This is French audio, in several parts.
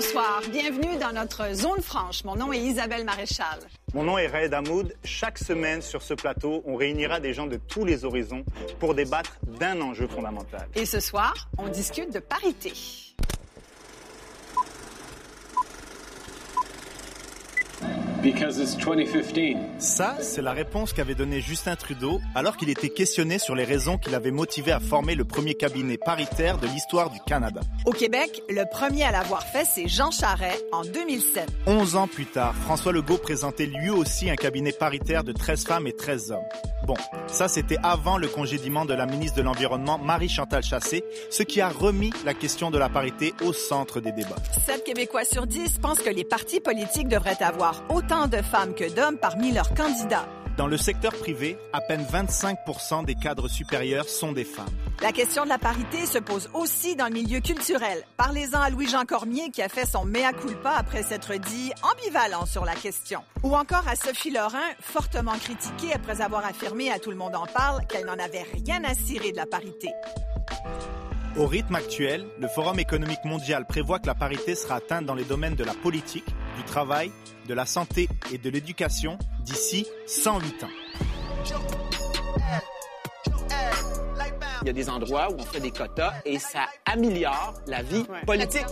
bonsoir. Bienvenue dans notre zone franche. Mon nom est Isabelle Maréchal. Mon nom est Raed Hamoud. Chaque semaine sur ce plateau, on réunira des gens de tous les horizons pour débattre d'un enjeu fondamental. Et ce soir, on discute de parité. Ça, c'est la réponse qu'avait donnée Justin Trudeau alors qu'il était questionné sur les raisons qui l'avaient motivé à former le premier cabinet paritaire de l'histoire du Canada. Au Québec, le premier à l'avoir fait, c'est Jean Charest en 2007. Onze ans plus tard, François Legault présentait lui aussi un cabinet paritaire de 13 femmes et 13 hommes. Bon, ça c'était avant le congédiement de la ministre de l'Environnement, Marie-Chantal Chassé, ce qui a remis la question de la parité au centre des débats. 7 Québécois sur 10 pensent que les partis politiques devraient avoir autant de femmes que d'hommes parmi leurs candidats. Dans le secteur privé, à peine 25 des cadres supérieurs sont des femmes. La question de la parité se pose aussi dans le milieu culturel. Parlez-en à Louis-Jean Cormier qui a fait son mea culpa après s'être dit ambivalent sur la question. Ou encore à Sophie Lorrain, fortement critiquée après avoir affirmé à Tout le monde en parle qu'elle n'en avait rien à cirer de la parité. Au rythme actuel, le Forum économique mondial prévoit que la parité sera atteinte dans les domaines de la politique, du travail, de la santé et de l'éducation d'ici 108 ans. Il y a des endroits où on fait des quotas et ça améliore la vie politique.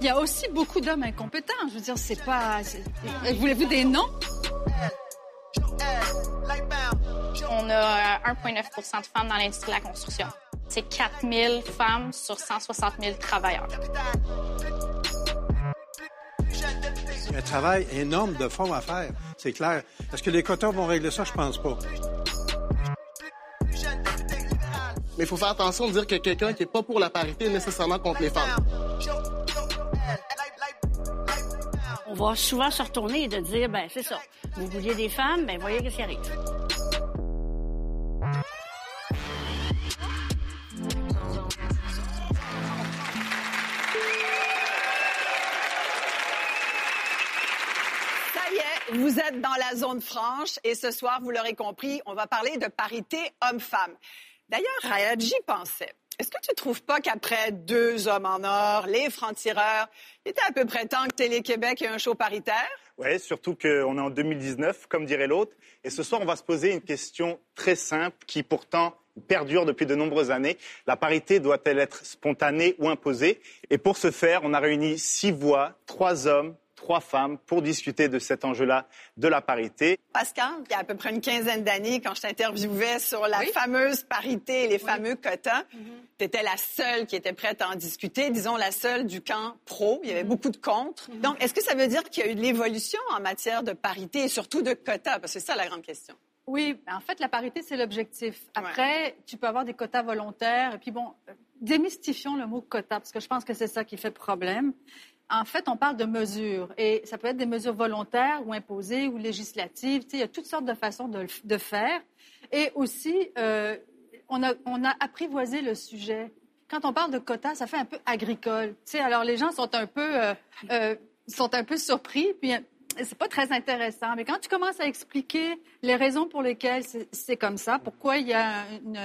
Il y a aussi beaucoup d'hommes incompétents. Je veux dire, c'est pas. Voulez-vous des noms? On a 1,9% de femmes dans l'industrie de la construction. C'est 4 000 femmes sur 160 000 travailleurs. Un travail énorme de fond à faire, c'est clair. Est-ce que les quotas vont régler ça? Je pense pas. Mais il faut faire attention de dire que quelqu'un qui n'est pas pour la parité est nécessairement contre les femmes. On va souvent se retourner et de dire, ben c'est ça. Vous vouliez des femmes, ben voyez ce qui arrive. Vous êtes dans la zone franche et ce soir, vous l'aurez compris, on va parler de parité homme-femme. D'ailleurs, Rayad, j'y pensais. Est-ce que tu trouves pas qu'après deux hommes en or, les francs-tireurs, il était à peu près temps que Télé-Québec ait un show paritaire? Oui, surtout qu'on est en 2019, comme dirait l'autre. Et ce soir, on va se poser une question très simple qui pourtant perdure depuis de nombreuses années. La parité doit-elle être spontanée ou imposée? Et pour ce faire, on a réuni six voix, trois hommes, trois femmes pour discuter de cet enjeu-là de la parité. Pascal, il y a à peu près une quinzaine d'années, quand je t'interviewais sur la fameuse parité et les fameux quotas, tu étais la seule qui était prête à en discuter, disons la seule du camp pro. Il y avait beaucoup de contre. Donc, est-ce que ça veut dire qu'il y a eu de l'évolution en matière de parité et surtout de quotas? Parce que c'est ça la grande question. Oui, en fait, la parité, c'est l'objectif. Après, tu peux avoir des quotas volontaires. Et puis bon, euh, démystifions le mot quota, parce que je pense que c'est ça qui fait problème. En fait, on parle de mesures et ça peut être des mesures volontaires ou imposées ou législatives. Tu sais, il y a toutes sortes de façons de, de faire. Et aussi, euh, on, a, apprivoisé le sujet. Quand on parle de quotas, ça fait un peu agricole. Tu sais, alors les gens sont un peu, euh, euh, sont un peu surpris. Puis c'est pas très intéressant. Mais quand tu commences à expliquer les raisons pour lesquelles c'est- comme ça, pourquoi il y a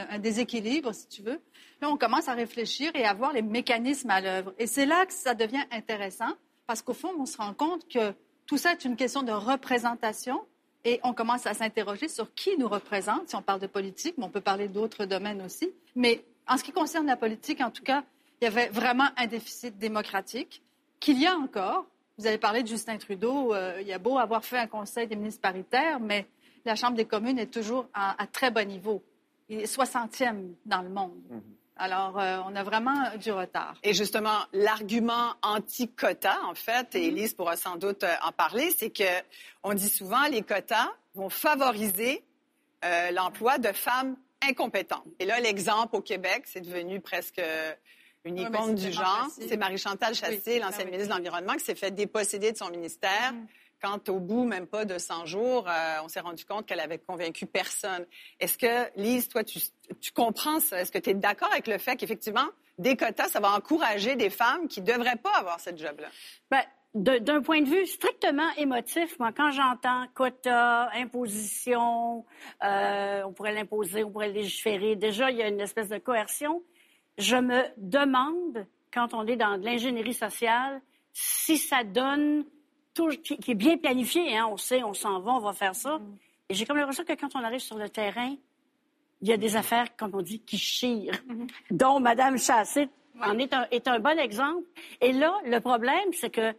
un déséquilibre, si tu veux, là, on commence à réfléchir et à voir les mécanismes à l'œuvre. Et c'est là que ça devient intéressant, parce qu'au fond, on se rend compte que tout ça est une question de représentation. Et on commence à s'interroger sur qui nous représente, si on parle de politique, mais on peut parler d'autres domaines aussi. Mais en ce qui concerne la politique, en tout cas, il y avait vraiment un déficit démocratique qu'il y a encore. Vous avez parlé de Justin Trudeau. euh, il y a beau avoir fait un conseil des ministres paritaires, mais la Chambre des communes est toujours à, à très bas niveau. Il est 60e dans le monde. Alors, euh, on a vraiment du retard. Et justement, l'argument anti-quota, en fait, et Elise pourra sans doute euh, en parler, c'est que on dit souvent les quotas vont favoriser euh, l'emploi de femmes incompétentes. Et là, l'exemple au Québec, c'est devenu presque une icône du genre. C'est Marie-Chantal Chassé, Oui, l'ancienne ah oui. ministre de l'Environnement, qui s'est fait déposséder de son ministère. Mm. Quand au bout, même pas de 100 jours, euh, on s'est rendu compte qu'elle avait convaincu personne. Est-ce que, Lise, toi, tu, comprends ça? Est-ce que tu es d'accord avec le fait qu'effectivement, des quotas, ça va encourager des femmes qui ne devraient pas avoir cette job-là? Ben, d'un point de vue strictement émotif, moi, quand j'entends quota, imposition, euh, on pourrait l'imposer, on pourrait légiférer, déjà, il y a une espèce de coercion. je me demande, quand on est dans de l'ingénierie sociale, si ça donne tout, qui, qui est bien planifié. Hein, on sait, on s'en va, on va faire ça. Et j'ai comme l'impression que quand on arrive sur le terrain, il y a des affaires, comme on dit, qui chirent, dont Mme Chassé en est un, est un bon exemple. Et là, le problème, c'est que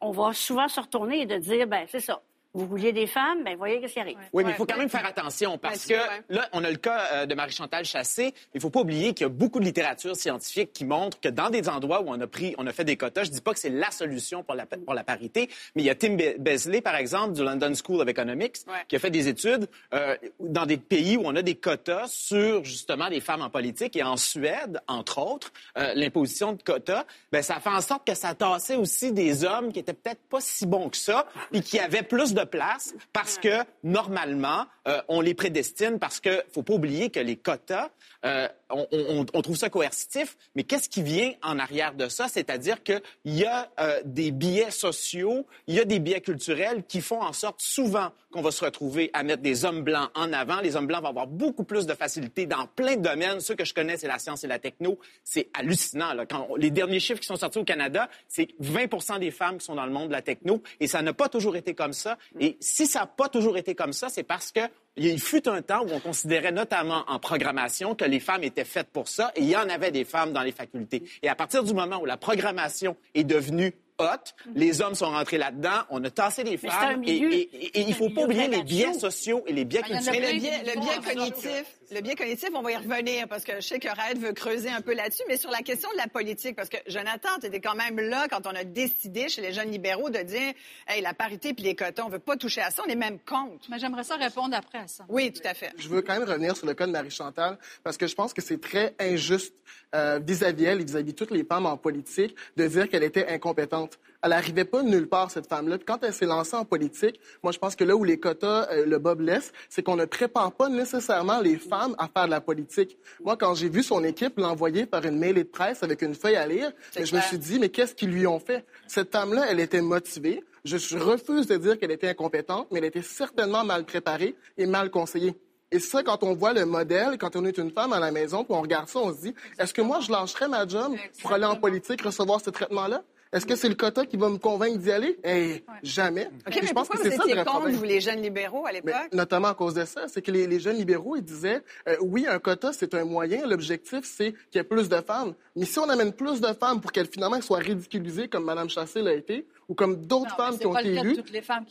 on va souvent se retourner et de dire, ben c'est ça. Vous vouliez des femmes, ben voyez ce qui arrive. Oui, mais il faut quand même faire attention parce que là, on a le cas euh, de Marie-Chantal Chassé. Il faut pas oublier qu'il y a beaucoup de littérature scientifique qui montre que dans des endroits où on a pris, on a fait des quotas, je dis pas que c'est la solution pour la, pour la parité, mais il y a Tim Be- Besley, par exemple, du London School of Economics, qui a fait des études euh, dans des pays où on a des quotas sur justement les femmes en politique. Et en Suède, entre autres, euh, l'imposition de quotas, ben, ça fait en sorte que ça tassait aussi des hommes qui étaient peut-être pas si bons que ça, puis qui avaient plus de place parce que normalement, euh, on les prédestine parce que faut pas oublier que les quotas, euh, on, trouve ça coercitif, mais qu'est-ce qui vient en arrière de ça? C'est-à-dire qu'il y a euh, des biais sociaux, il y a des biais culturels qui font en sorte souvent qu'on va se retrouver à mettre des hommes blancs en avant. Les hommes blancs vont avoir beaucoup plus de facilité dans plein de domaines. Ceux que je connais, c'est la science et la techno. C'est hallucinant. Là. Les derniers chiffres qui sont sortis au Canada, c'est 20 des femmes qui sont dans le monde de la techno. Et ça n'a pas toujours été comme ça. Et si ça n'a pas toujours été comme ça, c'est parce que il fut un temps où on considérait notamment en programmation que les femmes étaient faites pour ça et il y en avait des femmes dans les facultés. Et à partir du moment où la programmation est devenue haute, les hommes sont rentrés là-dedans, on a tassé les Mais femmes et, milieu- et- et- et il un faut pas oublier les biais macho. sociaux et les biais Ah, culturels. Le biais, le cognitif, le biais cognitif, on va y revenir parce que je sais que Red veut creuser un peu là-dessus, mais sur la question de la politique, parce que Jonathan, tu étais quand même là quand on a décidé chez les jeunes libéraux de dire, hey, la parité puis les quotas, on veut pas toucher à ça, on est même contre. Mais j'aimerais ça répondre après à ça. Oui, tout à fait. Je veux quand même revenir sur le cas de Marie-Chantal parce que je pense que c'est très injuste euh, vis-à-vis elle et vis-à-vis toutes les femmes en politique de dire qu'elle était incompétente. Elle n'arrivait pas nulle part, cette femme-là. Puis quand elle s'est lancée en politique, moi, je pense que là où les quotas, euh, le Bob laisse, c'est qu'on ne prépare pas nécessairement les femmes à faire de la politique. Moi, quand j'ai vu son équipe l'envoyer par une mail de presse avec une feuille à lire, mais je me suis dit, mais qu'est-ce qu'ils lui ont fait? Cette femme-là, elle était motivée. Je, je refuse de dire qu'elle était incompétente, mais elle était certainement mal préparée et mal conseillée. Et ça, quand on voit le modèle, quand on est une femme à la maison, puis on regarde ça, on se dit, est-ce que moi, je lâcherais ma job pour aller en politique, recevoir ce traitement-là? Est-ce que c'est le quota qui va me convaincre d'y aller? Eh, jamais. Mais je pense que c'est ça le étiez vrai contre, problème. vous, les jeunes libéraux, à l'époque? notamment à cause de ça, c'est que les, les jeunes libéraux, ils disaient, euh, oui, un quota, c'est un moyen. L'objectif, c'est qu'il y ait plus de femmes. Mais si on amène plus de femmes pour qu'elles, finalement, soient ridiculisées, comme Mme Chassé l'a été, ou comme d'autres femmes qui ont été élues,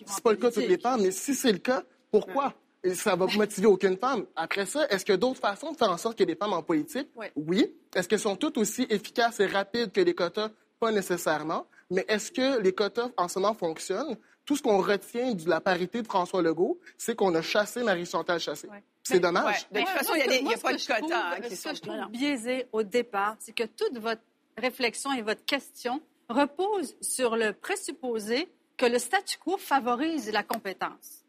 c'est pas le cas de toutes les femmes. Mais si c'est le cas, pourquoi? Et ça va motiver aucune femme. Après ça, est-ce qu'il y a d'autres façons de faire en sorte qu'il y ait des femmes en politique? Oui. Est-ce qu'elles sont toutes aussi efficaces et rapides que les quotas? Pas nécessairement. Mais est-ce que les quotas en ce moment fonctionnent? Tout ce qu'on retient de la parité de François Legault, c'est qu'on a chassé Marie-Chantal Chassé. C'est dommage. Ouais. De toute façon, il n'y a, ce que- des- il y a moi, pas de trouve- hein, qui Ce sont... que je trouve biaisé au départ, c'est que toute votre réflexion et votre question repose sur le présupposé que le statu quo favorise la compétence.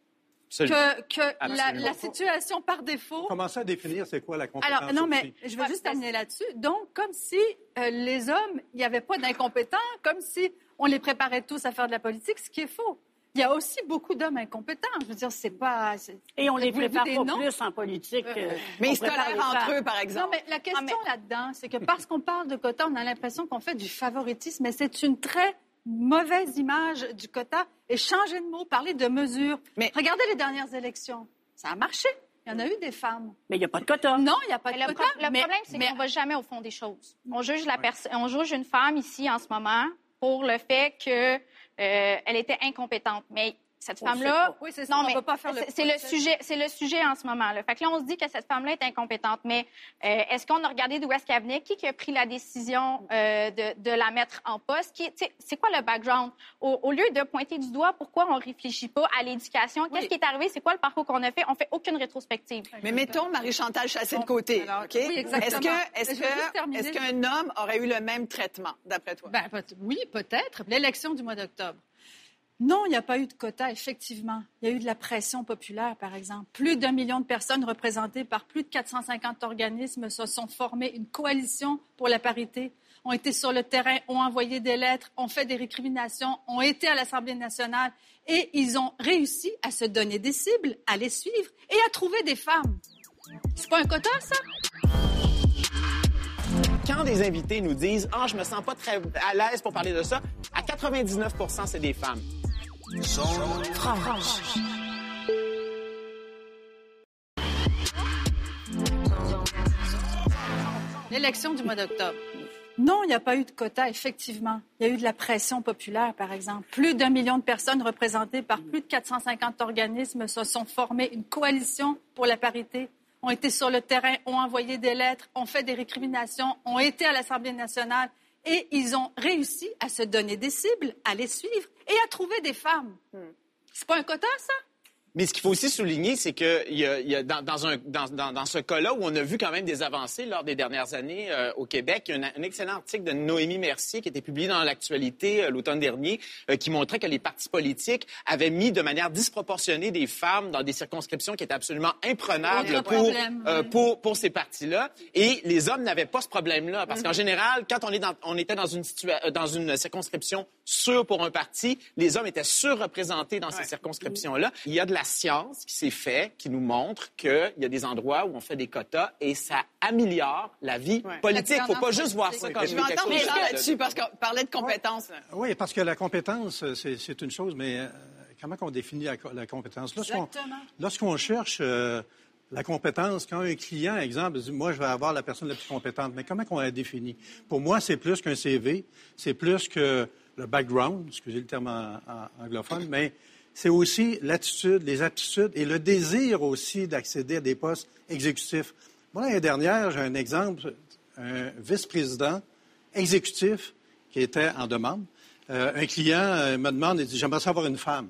Que, que la, situation par défaut Commencez à définir c'est quoi la compétence. alors, non, mais aussi? je veux juste terminer là-dessus. Donc, comme si euh, les hommes, il n'y avait pas d'incompétents, comme si on les préparait tous à faire de la politique, ce qui est faux. Il y a aussi beaucoup d'hommes incompétents. Je veux dire, c'est pas. Et on les prépare pas noms? plus en politique. euh, Mais on ils se tolèrent entre eux, par Non, exemple. mais la question Ah, mais- là-dedans, c'est que parce qu'on parle de quota, on a l'impression qu'on fait du favoritisme, mais c'est une très mauvaise image du quota. Et changer de mot, parler de mesures. Mais- Regardez les dernières élections. Ça a marché. Il y en a eu des femmes. Mais il n'y a pas de quota. Non, il n'y a pas de le, quota. pro- le mais- problème, c'est mais- qu'on va jamais au fond des choses. On juge la personne, on juge une femme ici en ce moment pour le fait que euh, était incompétente. Mais cette femme-là. Oui, c'est ça, non on mais va pas faire le c'est- le sujet, c'est le sujet en ce moment. Là. Fait que là, on se dit que cette femme-là est incompétente. Mais euh, est-ce qu'on a regardé d'où est-ce qu'elle venait, qui, qui a pris la décision euh, de, de la mettre en poste? C'est quoi le background? Au, au lieu de pointer du doigt, pourquoi on réfléchit pas à l'éducation Qu'est-ce Oui. qui est arrivé? C'est quoi le parcours qu'on a fait? On fait aucune rétrospective. Mais mettons Marie-Chantal Chassé de côté, Alors, OK? oui, Est-ce que, que, qu'un homme aurait eu le même traitement, d'après toi? Ben, peut- oui, peut-être. L'élection du mois d'octobre. Non, il n'y a pas eu de quota, effectivement. Il y a eu de la pression populaire, par exemple. Plus d'un million de personnes représentées par plus de 450 organismes se sont formés une coalition pour la parité, ont été sur le terrain, ont envoyé des lettres, ont fait des récriminations, ont été à l'Assemblée nationale et ils ont réussi à se donner des cibles, à les suivre et à trouver des femmes. C'est pas un quota, ça? quand des invités nous disent « Ah, je me sens pas très à l'aise pour parler de ça », à 99 c'est des femmes. L'élection du mois d'octobre. Non, il n'y a pas eu de quota, effectivement. Il y a eu de la pression populaire, par exemple. Plus d'un million de personnes représentées par plus de 450 organismes se sont formés une coalition pour la parité, ont été sur le terrain, ont envoyé des lettres, ont fait des récriminations, ont été à l'Assemblée nationale et ils ont réussi à se donner des cibles, à les suivre et à trouver des femmes. Hmm. C'est pas un quota, ça? Mais ce qu'il faut aussi souligner, c'est que y a, y a dans, dans, un, dans, dans, ce cas-là où on a vu quand même des avancées lors des dernières années euh, au Québec, il y a un, excellent article de Noémie Mercier qui a été publié dans l'actualité euh, l'automne dernier, euh, qui montrait que les partis politiques avaient mis de manière disproportionnée des femmes dans des circonscriptions qui étaient absolument imprenables pour, pour, pour, ces partis-là. Et les hommes n'avaient pas ce problème-là, parce qu'en mm-hmm. général, quand on, est dans, on était dans une, dans une circonscription sûre pour un parti, les hommes étaient surreprésentés dans ces circonscriptions-là. Il y a de la science qui s'est fait, qui nous montre qu'il y a des endroits où on fait des quotas et ça améliore la vie politique. Il ne faut pas juste voir ça comme Je vais entendre là-dessus parce qu'on parlait de compétences. Oui, parce que la compétence, c'est une chose, mais euh, comment on définit la, compétence? Lorsqu'on cherche... Euh, la compétence, quand un client, exemple, dit Moi, je vais avoir la personne la plus compétente, mais comment on la définit? Pour moi, c'est plus qu'un CV, c'est plus que le background, excusez le terme anglophone, mais c'est aussi l'attitude, les aptitudes et le désir aussi d'accéder à des postes exécutifs. Moi, l'année dernière, j'ai un exemple, un vice-président exécutif qui était en demande. Euh, un client euh, me demande, il dit, j'aimerais savoir une femme.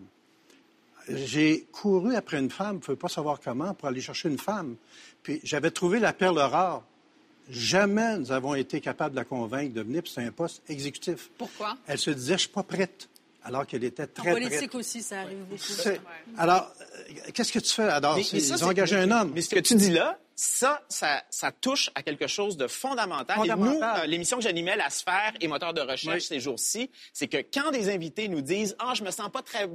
J'ai couru après une femme, je ne pas savoir comment, pour aller chercher une femme. Puis j'avais trouvé la perle rare. Jamais nous avons été capables de la convaincre de venir, puis c'est un poste exécutif. Pourquoi? Elle se disait, je ne suis pas prête alors qu'elle était très, En politique aussi, ça arrive beaucoup. Alors, euh, qu'est-ce que tu fais? Alors, ils ont engagé un homme. Mais ce que tu dis là, ça, ça, touche à quelque chose de fondamental. Et nous, euh, l'émission que j'animais, La Sphère et moteur de recherche ces jours-ci, c'est que quand des invités nous disent « Ah, je me sens pas très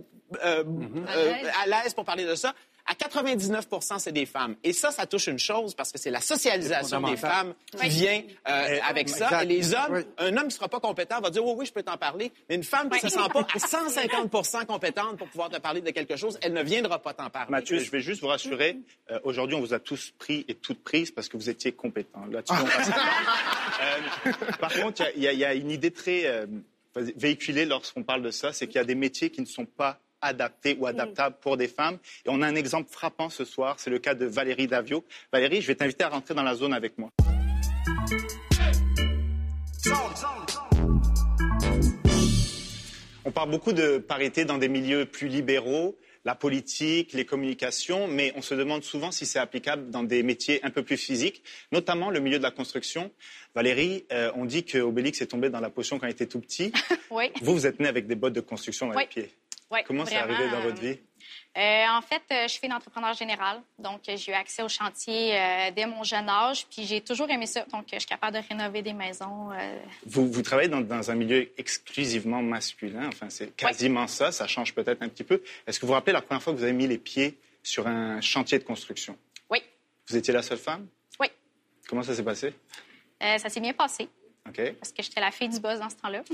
euh, mm-hmm. à l'aise pour parler de ça », à 99% c'est des femmes. Et ça, ça touche une chose parce que c'est la socialisation des femmes qui vient euh, avec ça. Et les hommes, un homme qui ne sera pas compétent va dire oui, oui, je peux t'en parler. Mais une femme qui ne se sent pas à 150% compétente pour pouvoir te parler de quelque chose, elle ne viendra pas t'en parler. Mathieu, je vais juste vous rassurer. Euh, aujourd'hui, on vous a tous pris et toutes prises parce que vous étiez compétents. Là-dessus, euh, par contre, il y, y, a une idée très véhiculée lorsqu'on parle de ça, c'est qu'il y a des métiers qui ne sont pas adapté ou adaptable pour des femmes. Et on a un exemple frappant ce soir, c'est le cas de Valérie Davio. Valérie, je vais t'inviter à rentrer dans la zone avec moi. On parle beaucoup de parité dans des milieux plus libéraux, la politique, les communications, mais on se demande souvent si c'est applicable dans des métiers un peu plus physiques, notamment le milieu de la construction. Valérie, euh, on dit que Obélix est tombé dans la potion quand il était tout petit. oui. Vous, vous êtes né avec des bottes de construction dans les pieds. Comment c'est arrivé dans votre vie? Euh, en fait, euh, je suis une entrepreneur générale. Donc, j'ai eu accès au chantier euh, dès mon jeune âge. Puis, j'ai toujours aimé ça. Donc, je suis capable de rénover des maisons. Vous, vous, travaillez dans, un milieu exclusivement masculin. Enfin, c'est quasiment ça. Ça change peut-être un petit peu. Est-ce que vous vous rappelez la première fois que vous avez mis les pieds sur un chantier de construction? Oui. Vous étiez la seule femme? Oui. Comment ça s'est passé? ça s'est bien passé. OK. Parce que j'étais la fille du boss dans ce temps-là.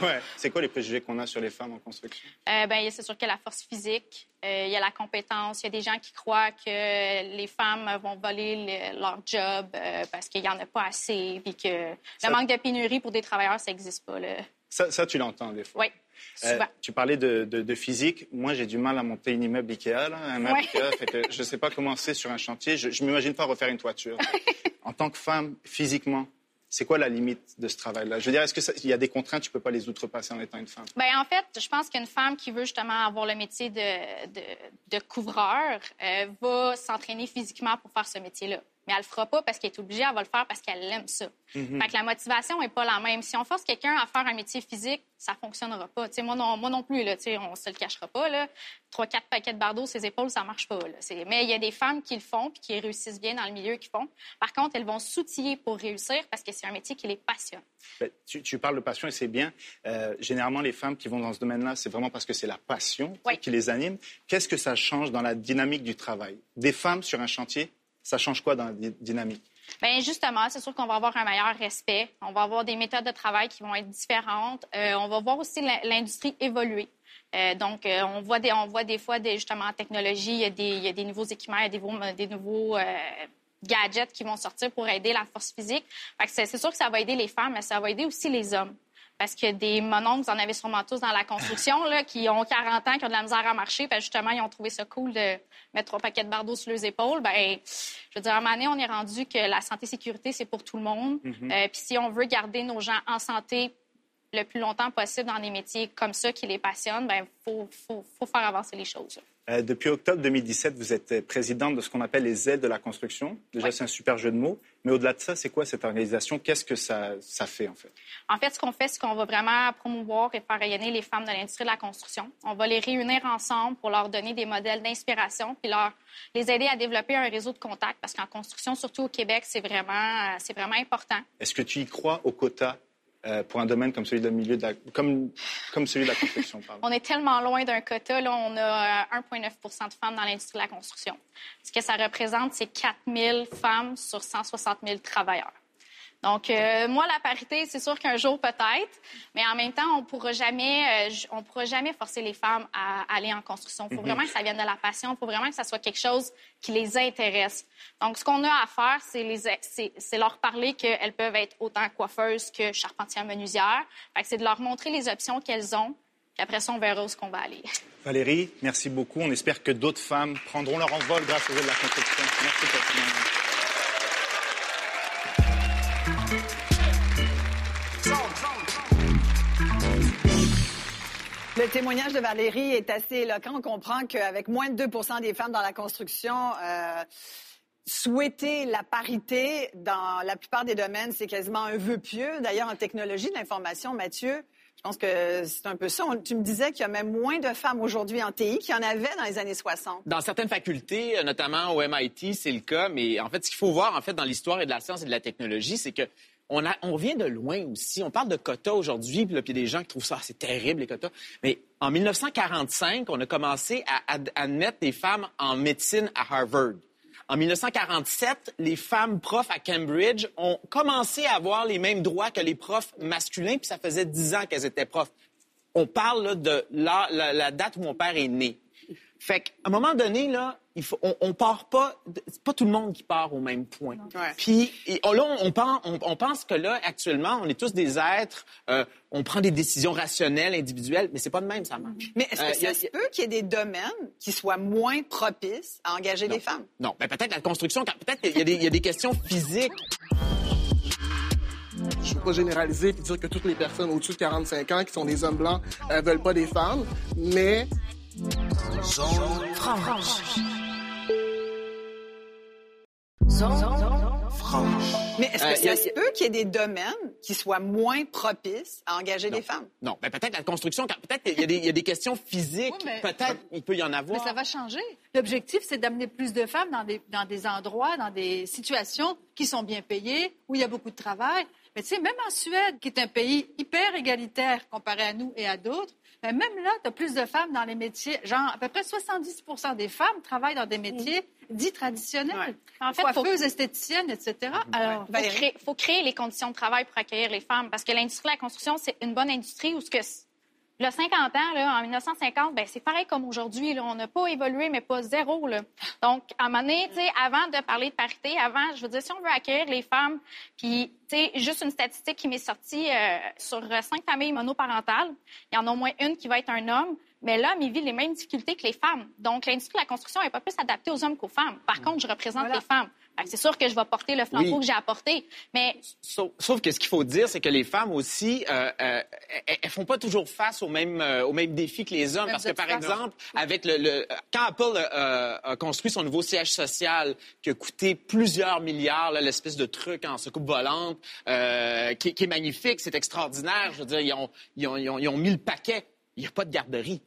Ouais. C'est quoi les préjugés qu'on a sur les femmes en construction? Euh, ben, c'est sûr qu'il y a la force physique, euh, il y a la compétence. Il y a des gens qui croient que les femmes vont voler leur job euh, parce qu'il n'y en a pas assez, puis que le manque de pénurie pour des travailleurs, ça n'existe pas. Ça, ça, tu l'entends des fois? Oui. Euh, tu parlais de, de, physique. Moi, j'ai du mal à monter un immeuble Ikea, là, un Ikea, fait que je ne sais pas comment c'est sur un chantier. Je ne m'imagine pas refaire une toiture. en tant que femme, physiquement, c'est quoi la limite de ce travail-là? Je veux dire, est-ce qu'il y a des contraintes, tu ne peux pas les outrepasser en étant une femme? Bien, en fait, je pense qu'une femme qui veut justement avoir le métier de, de, couvreur euh, va s'entraîner physiquement pour faire ce métier-là mais elle le fera pas parce qu'elle est obligée, elle va le faire parce qu'elle aime ça. Mhm. Fait que la motivation est pas la même. Si on force quelqu'un à faire un métier physique, ça fonctionnera pas. moi, non, moi non plus, là, on se le cachera pas. Là. Trois, quatre paquets de bardeaux, ses épaules, ça marche pas. Mais il y a des femmes qui le font puis qui réussissent bien dans le milieu qu'ils font. Par contre, elles vont s'outiller pour réussir parce que c'est un métier qui les passionne. Ben, tu, parles de passion et c'est bien. Euh, généralement, les femmes qui vont dans ce domaine-là, c'est vraiment parce que c'est la passion qui les anime. Qu'est-ce que ça change dans la dynamique du travail? Des femmes sur un chantier, ça change quoi dans la dynamique? Bien, justement, c'est sûr qu'on va avoir un meilleur respect. On va avoir des méthodes de travail qui vont être différentes. Euh, on va voir aussi l'industrie évoluer. Euh, donc, euh, on, voit des, on voit des fois, justement, en technologie, il y, a des, il y a des nouveaux équipements, il y a des nouveaux gadgets qui vont sortir pour aider la force physique. C'est sûr que ça va aider les femmes, mais ça va aider aussi les hommes. Parce que des mononcles, vous en avez sûrement tous dans la construction, là, qui ont 40 ans, qui ont de la misère à marcher, puis justement, ils ont trouvé ça cool de mettre trois paquets de bardeaux sur leurs épaules. Ben, je veux dire, à un moment donné, on est rendu que la santé-sécurité, c'est pour tout le monde. Mm-hmm. Euh, puis si on veut garder nos gens en santé le plus longtemps possible dans des métiers comme ça qui les passionnent, il ben, faut, faut, faut, faire avancer les choses. Euh, depuis octobre 2017, vous êtes présidente de ce qu'on appelle les ailes de la construction. Déjà, c'est un super jeu de mots. Mais au-delà de ça, c'est quoi cette organisation? Qu'est-ce que ça, ça, fait, en fait? En fait, ce qu'on fait, c'est qu'on va vraiment promouvoir et faire rayonner les femmes de l'industrie de la construction. On va les réunir ensemble pour leur donner des modèles d'inspiration puis leur, les aider à développer un réseau de contacts parce qu'en construction, surtout au Québec, c'est vraiment, c'est vraiment important. Est-ce que tu y crois au quota? Euh, pour un domaine comme celui de milieu de la, comme, comme celui de la construction. on est tellement loin d'un quota. Là, on a 1,9% euh, de femmes dans l'industrie de la construction. Ce que ça représente, c'est 4 000 femmes sur 160 000 travailleurs. Donc, euh, moi, la parité, c'est sûr qu'un jour peut-être, mais en même temps, on pourra jamais, euh, on pourra jamais forcer les femmes à, aller en construction. Il faut mhm. vraiment que ça vienne de la passion. Il faut vraiment que ça soit quelque chose qui les intéresse. Donc, ce qu'on a à faire, c'est leur parler qu'elles peuvent être autant coiffeuses que charpentières menuisières. c'est de leur montrer les options qu'elles ont. Puis après ça, on verra où ce qu'on va aller. Valérie, merci beaucoup. On espère que d'autres femmes prendront leur envol grâce aux aides de la construction. Merci pour Le témoignage de Valérie est assez éloquent. On comprend qu'avec moins de 2% des femmes dans la construction, euh, souhaiter la parité dans la plupart des domaines, c'est quasiment un vœu pieux. D'ailleurs, en technologie de l'information, Mathieu, je pense que c'est un peu ça. tu me disais qu'il y a même moins de femmes aujourd'hui en TI qu'il y en avait dans les années 60. Dans certaines facultés, euh, notamment au MIT, c'est le cas. Mais en fait, ce qu'il faut voir en fait dans l'histoire et de la science et de la technologie, c'est que on, a, on vient de loin aussi. On parle de quotas aujourd'hui, puis il y a des gens qui trouvent ça, c'est terrible, les quotas. Mais en 1945, on a commencé à, admettre des femmes en médecine à Harvard. En 1947, les femmes profs à Cambridge ont commencé à avoir les mêmes droits que les profs masculins, puis ça faisait dix ans qu'elles étaient profs. On parle de la, la, date où mon père est né. Fait qu'à un moment donné, là, il faut, on, on part pas, c'est pas tout le monde qui part au même point. Puis là, on, pense, on, pense que là, actuellement, on est tous des êtres, euh, on prend des décisions rationnelles, individuelles, mais c'est pas de même, ça marche. Mais est-ce que euh, ça se peut qu'il y ait des domaines qui soient moins propices à engager des femmes? Non, ben, peut-être la construction, peut-être qu'il y, y, a des questions physiques. Je ne veux pas généraliser et dire que toutes les personnes au-dessus de 45 ans qui sont des hommes blancs ne veulent pas des femmes, mais Zone franche. Zone franche. Mais est-ce que euh, ça se peut qu'il y ait des domaines qui soient moins propices à engager des femmes? Non, ben, peut-être la construction, peut-être il y, a des questions physiques, peut-être il peut y en avoir. Mais ça va changer. L'objectif, c'est d'amener plus de femmes dans des, dans des endroits, dans des situations qui sont bien payées, où il y a beaucoup de travail. Mais tu sais, même en Suède, qui est un pays hyper égalitaire comparé à nous et à d'autres, mais même là, tu as plus de femmes dans les métiers. Genre, à peu près 70% des femmes travaillent dans des métiers dits traditionnels. En fait, coiffeuses, faut... esthéticiennes, etc. Alors, il faut, créer les conditions de travail pour accueillir les femmes parce que l'industrie de la construction, c'est une bonne industrie où ce que le 50 ans, là, en 1950, ben, c'est pareil comme aujourd'hui. On n'a pas évolué, mais pas zéro. Là. Donc, à un moment donné, avant de parler de parité, avant, je veux dire, si on veut accueillir les femmes, puis juste une statistique qui m'est sortie euh, sur cinq familles monoparentales, il y en a au moins une qui va être un homme. Mais l'homme, il vit les mêmes difficultés que les femmes. Donc, l'industrie de la construction n'est pas plus adaptée aux hommes qu'aux femmes. Par contre, je représente les femmes. C'est sûr que je vais porter le flambeau que j'ai apporté, mais... Sauf, que ce qu'il faut dire, c'est que les femmes aussi, euh, euh, elles, font pas toujours face aux mêmes, euh, aux mêmes défis que les hommes. parce que, par exemple, avec le, quand Apple a construit son nouveau siège social, qui a coûté plusieurs milliards, l'espèce de truc en soucoupe volante, qui, est magnifique, c'est extraordinaire. Je veux dire, ils ont, ils ont, ils ont mis le paquet. Il n'y a pas de garderie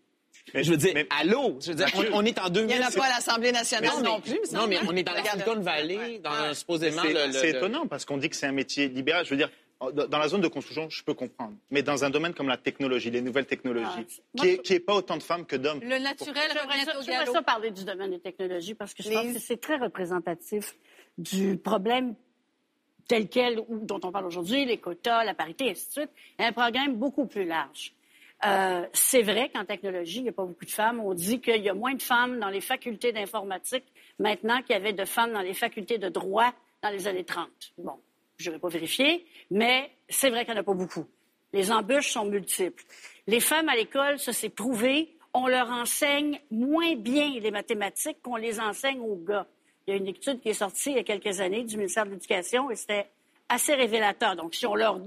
je veux dire, allô? Je veux dire, on, est en 2000. Il n'y en a pas à l'Assemblée nationale non, plus. Non, mais on est dans la Silicon Valley, dans supposément C'est étonnant parce qu'on dit que c'est un métier libéral. Je veux dire, dans la zone de construction, je peux comprendre. Mais dans un domaine comme la technologie, les nouvelles technologies, qui n'est est pas autant de femmes que d'hommes. Le naturel. Je ça parler du domaine des technologies parce que je pense que c'est très représentatif du problème tel quel dont on parle aujourd'hui, les quotas, la parité, et ainsi de suite, un programme beaucoup plus large. Euh, c'est vrai qu'en technologie, il n'y a pas beaucoup de femmes. On dit qu'il y a moins de femmes dans les facultés d'informatique maintenant qu'il y avait de femmes dans les facultés de droit dans les années 30. Bon, je n'aurais pas vérifié, mais c'est vrai qu'il n'y en a pas beaucoup. Les embûches sont multiples. Les femmes à l'école, ça s'est prouvé, on leur enseigne moins bien les mathématiques qu'on les enseigne aux gars. Il y a une étude qui est sortie il y a quelques années du ministère de l'Éducation et c'était assez révélateur. Donc, si on leur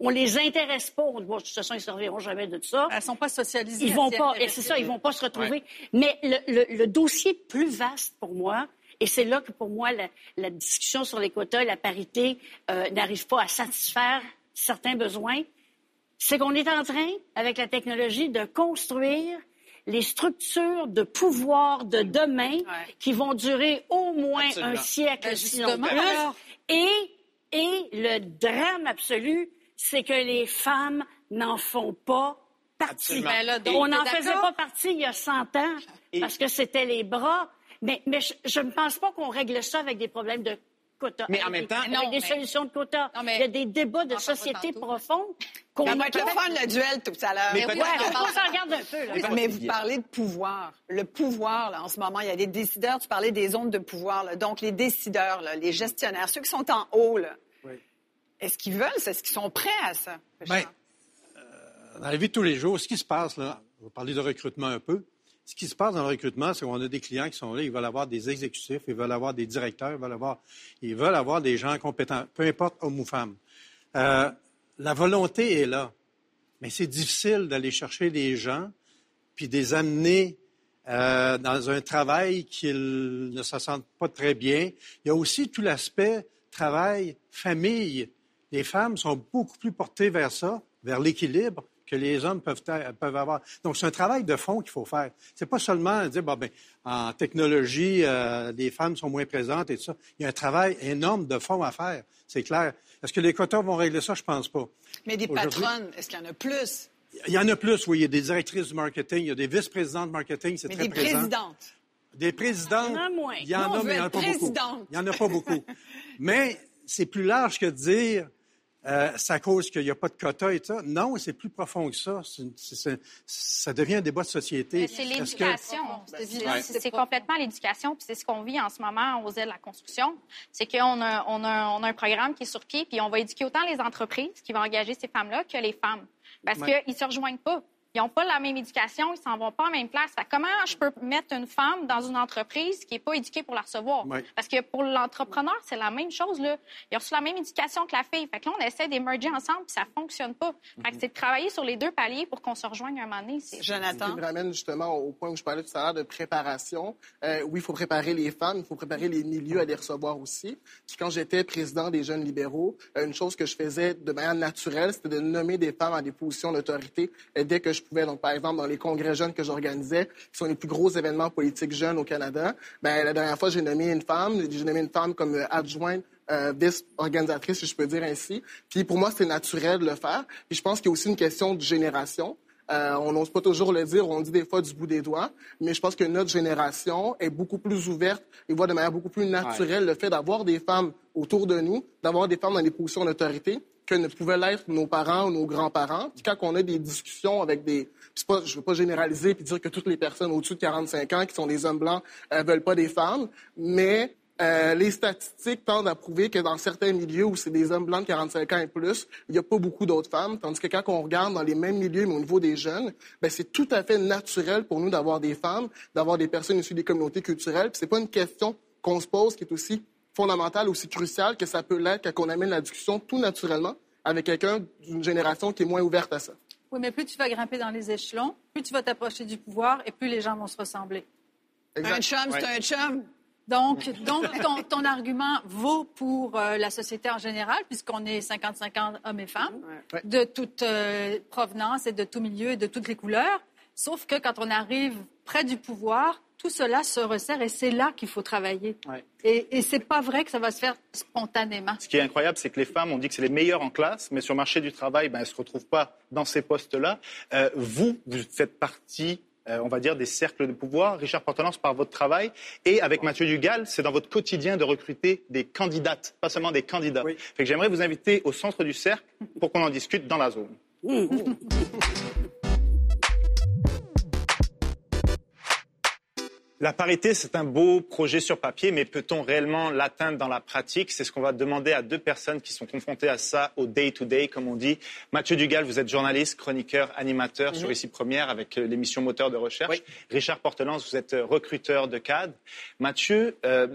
on les intéresse pas. Bon, de toute façon, ils ne serviront jamais de ça. Elles sont pas socialisées. Ils vont pas, c'est ça, ils vont pas se retrouver. Mais le, dossier plus vaste pour moi, et c'est là que pour moi la, discussion sur les quotas, la parité euh, n'arrive pas à satisfaire certains besoins, c'est qu'on est en train, avec la technologie, de construire les structures de pouvoir de demain qui vont durer au moins un siècle, ben, sinon plus. Et, et le drame absolu, c'est que les femmes n'en font pas partie. Ben on n'en faisait pas partie il y a 100 ans parce que c'était les bras. Mais, mais je ne pense pas qu'on règle ça avec des problèmes de quotas. Mais en même temps, avec des solutions de quotas. il y a des débats de société profonds qu'on va être le fun, le duel tout à l'heure. Mais, ouais, on s'en regarde un peu. Mais vous parlez de pouvoir. Le pouvoir, là, en ce moment, il y a des décideurs. Tu parlais des zones de pouvoir. Là. Donc, les décideurs, là, les gestionnaires, ceux qui sont en haut, là, est-ce qu'ils veulent Est-ce qu'ils sont prêts à ça? Bien, euh, dans la vie de tous les jours, ce qui se passe, là, on va parler de recrutement un peu. Ce qui se passe dans le recrutement, c'est qu'on a des clients qui sont là, ils veulent avoir des exécutifs, ils veulent avoir des directeurs, ils veulent avoir, ils veulent avoir des gens compétents, peu importe homme ou femme. Euh, la volonté est là, mais c'est difficile d'aller chercher des gens puis de les amener euh, dans un travail qu'ils ne se sentent pas très bien. Il y a aussi tout l'aspect travail, famille les femmes sont beaucoup plus portées vers ça, vers l'équilibre que les hommes peuvent, peuvent avoir. Donc, c'est un travail de fond qu'il faut faire. C'est pas seulement dire, bon, ben, en technologie, euh, les femmes sont moins présentes et tout ça. Il y a un travail énorme de fond à faire, c'est clair. Est-ce que les quotas vont régler ça? Je pense pas. Mais des patronnes, est-ce qu'il y en a plus? Il y en a plus, oui. Il y a des directrices du marketing, il y a des vice-présidentes de marketing, c'est très des présidentes. Des présidentes. Il y en a moins. Il y en a, mais il n'y en a pas beaucoup. Il n'y en a pas beaucoup. mais c'est plus large que de dire euh, c'est à cause qu'il n'y a pas de quota et ça. Non, c'est plus profond que ça. ça devient un débat de société. C'est l'éducation. C'est complètement l'éducation. Puis c'est ce qu'on vit en ce moment aux ailes de la construction. C'est qu'on a, on a, on a, un programme qui est sur pied, puis on va éduquer autant les entreprises qui vont engager ces femmes-là que les femmes. Parce qu'ils ne se rejoignent pas ils n'ont pas la même éducation, ils s'en vont pas en même place. comment je peux mettre une femme dans une entreprise qui n'est pas éduquée pour la recevoir? Parce que pour l'entrepreneur, c'est la même chose. Là. Il a reçu la même éducation que la fille. Fait que là, on essaie d'émerger ensemble, puis ça fonctionne pas. Fait que c'est de travailler sur les deux paliers pour qu'on se rejoigne un moment donné. Jonathan? Ce qui me ramène justement au point où je parlais tout à l'heure de préparation. Euh, oui, il faut préparer les femmes, il faut préparer les milieux à les recevoir aussi. Puis quand j'étais président des jeunes libéraux, euh, une chose que je faisais de manière naturelle, c'était de nommer des femmes à des positions d'autorité dès que je je pouvais, donc par exemple dans les congrès jeunes que j'organisais, qui sont les plus gros événements politiques jeunes au Canada, ben la dernière fois j'ai nommé une femme, j'ai nommé une femme comme euh, adjointe euh, vice-organisatrice, si je peux dire ainsi. Puis pour moi, c'est naturel de le faire. Puis je pense qu'il y a aussi une question de génération. Euh, on n'ose pas toujours le dire, on dit des fois du bout des doigts, mais je pense que notre génération est beaucoup plus ouverte et voit de manière beaucoup plus naturelle le fait d'avoir des femmes autour de nous, d'avoir des femmes dans des positions d'autorité que ne pouvaient l'être nos parents ou nos grands-parents. Puis quand on a des discussions avec des... Je ne veux pas généraliser et dire que toutes les personnes au-dessus de 45 ans qui sont des hommes blancs ne euh, veulent pas des femmes, mais euh, les statistiques tendent à prouver que dans certains milieux où c'est des hommes blancs de 45 ans et plus, il n'y a pas beaucoup d'autres femmes. Tandis que quand on regarde dans les mêmes milieux, mais au niveau des jeunes, ben, c'est tout à fait naturel pour nous d'avoir des femmes, d'avoir des personnes issues des communautés culturelles. Ce n'est pas une question qu'on se pose qui est aussi fondamentale, aussi cruciale que ça peut l'être quand on amène la discussion tout naturellement avec quelqu'un d'une génération qui est moins ouverte à ça. Oui, mais plus tu vas grimper dans les échelons, plus tu vas t'approcher du pouvoir et plus les gens vont se ressembler. Un chum, c'est un chum. Donc, donc ton, argument vaut pour euh, la société en général, puisqu'on est 55 ans hommes et femmes, de toute euh, provenance et de tout milieu et de toutes les couleurs. Sauf que quand on arrive près du pouvoir, tout cela se resserre et c'est là qu'il faut travailler. Et, et c'est pas vrai que ça va se faire spontanément. Ce qui est incroyable, c'est que les femmes, on dit que c'est les meilleures en classe, mais sur le marché du travail, ben, elles ne se retrouvent pas dans ces postes-là. Euh, vous, vous faites partie on va dire, des cercles de pouvoir. Richard Portelance, par votre travail. Et avec Mathieu Dugal, c'est dans votre quotidien de recruter des candidates, pas seulement des candidats. Fait que j'aimerais vous inviter au centre du cercle pour qu'on en discute dans la zone. La parité, c'est un beau projet sur papier, mais peut-on réellement l'atteindre dans la pratique? C'est ce qu'on va demander à deux personnes qui sont confrontées à ça au day-to-day, comme on dit. Mathieu Dugal, vous êtes journaliste, chroniqueur, animateur sur mhm. Ici Première avec euh, l'émission Moteur de recherche. Richard Portelance, vous êtes euh, recruteur de CAD. Mathieu, euh,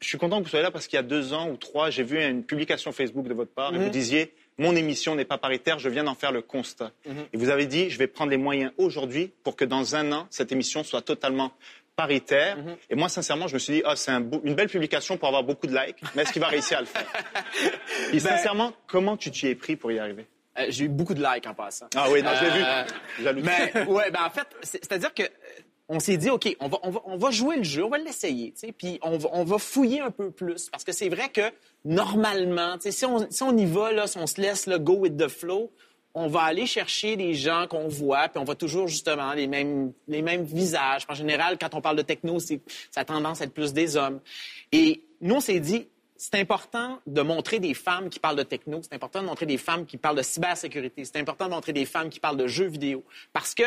je suis content que vous soyez là parce qu'il y a deux ans ou trois, j'ai vu une publication Facebook de votre part et vous mhm. disiez mon émission n'est pas paritaire, je viens d'en faire le constat. Mhm. Et vous avez dit, je vais prendre les moyens aujourd'hui pour que dans un an, cette émission soit totalement paritaire. Mhm. Et moi, sincèrement, je me suis dit, ah, c'est une belle publication pour avoir beaucoup de likes, mais est-ce qu'il va réussir à le faire? Et ben, sincèrement, comment tu t'y es pris pour y arriver? Euh, J'ai eu beaucoup de likes en passant. Ah oui, non, je l'ai vu. Euh, mais, ouais, ben, en fait, c'est-à-dire que on s'est dit, OK, on va, on, va, jouer le jeu, on va l'essayer, puis on va, on va fouiller un peu plus. Parce que c'est vrai que normalement, si on, si on y va, là, si on se laisse le go with the flow, on va aller chercher des gens qu'on voit, puis on voit toujours justement les mêmes, les mêmes visages. En général, quand on parle de techno, ça a tendance à être plus des hommes. Et nous, on s'est dit, c'est important de montrer des femmes qui parlent de techno, c'est important de montrer des femmes qui parlent de cybersécurité, c'est important de montrer des femmes qui parlent de jeux vidéo. Parce que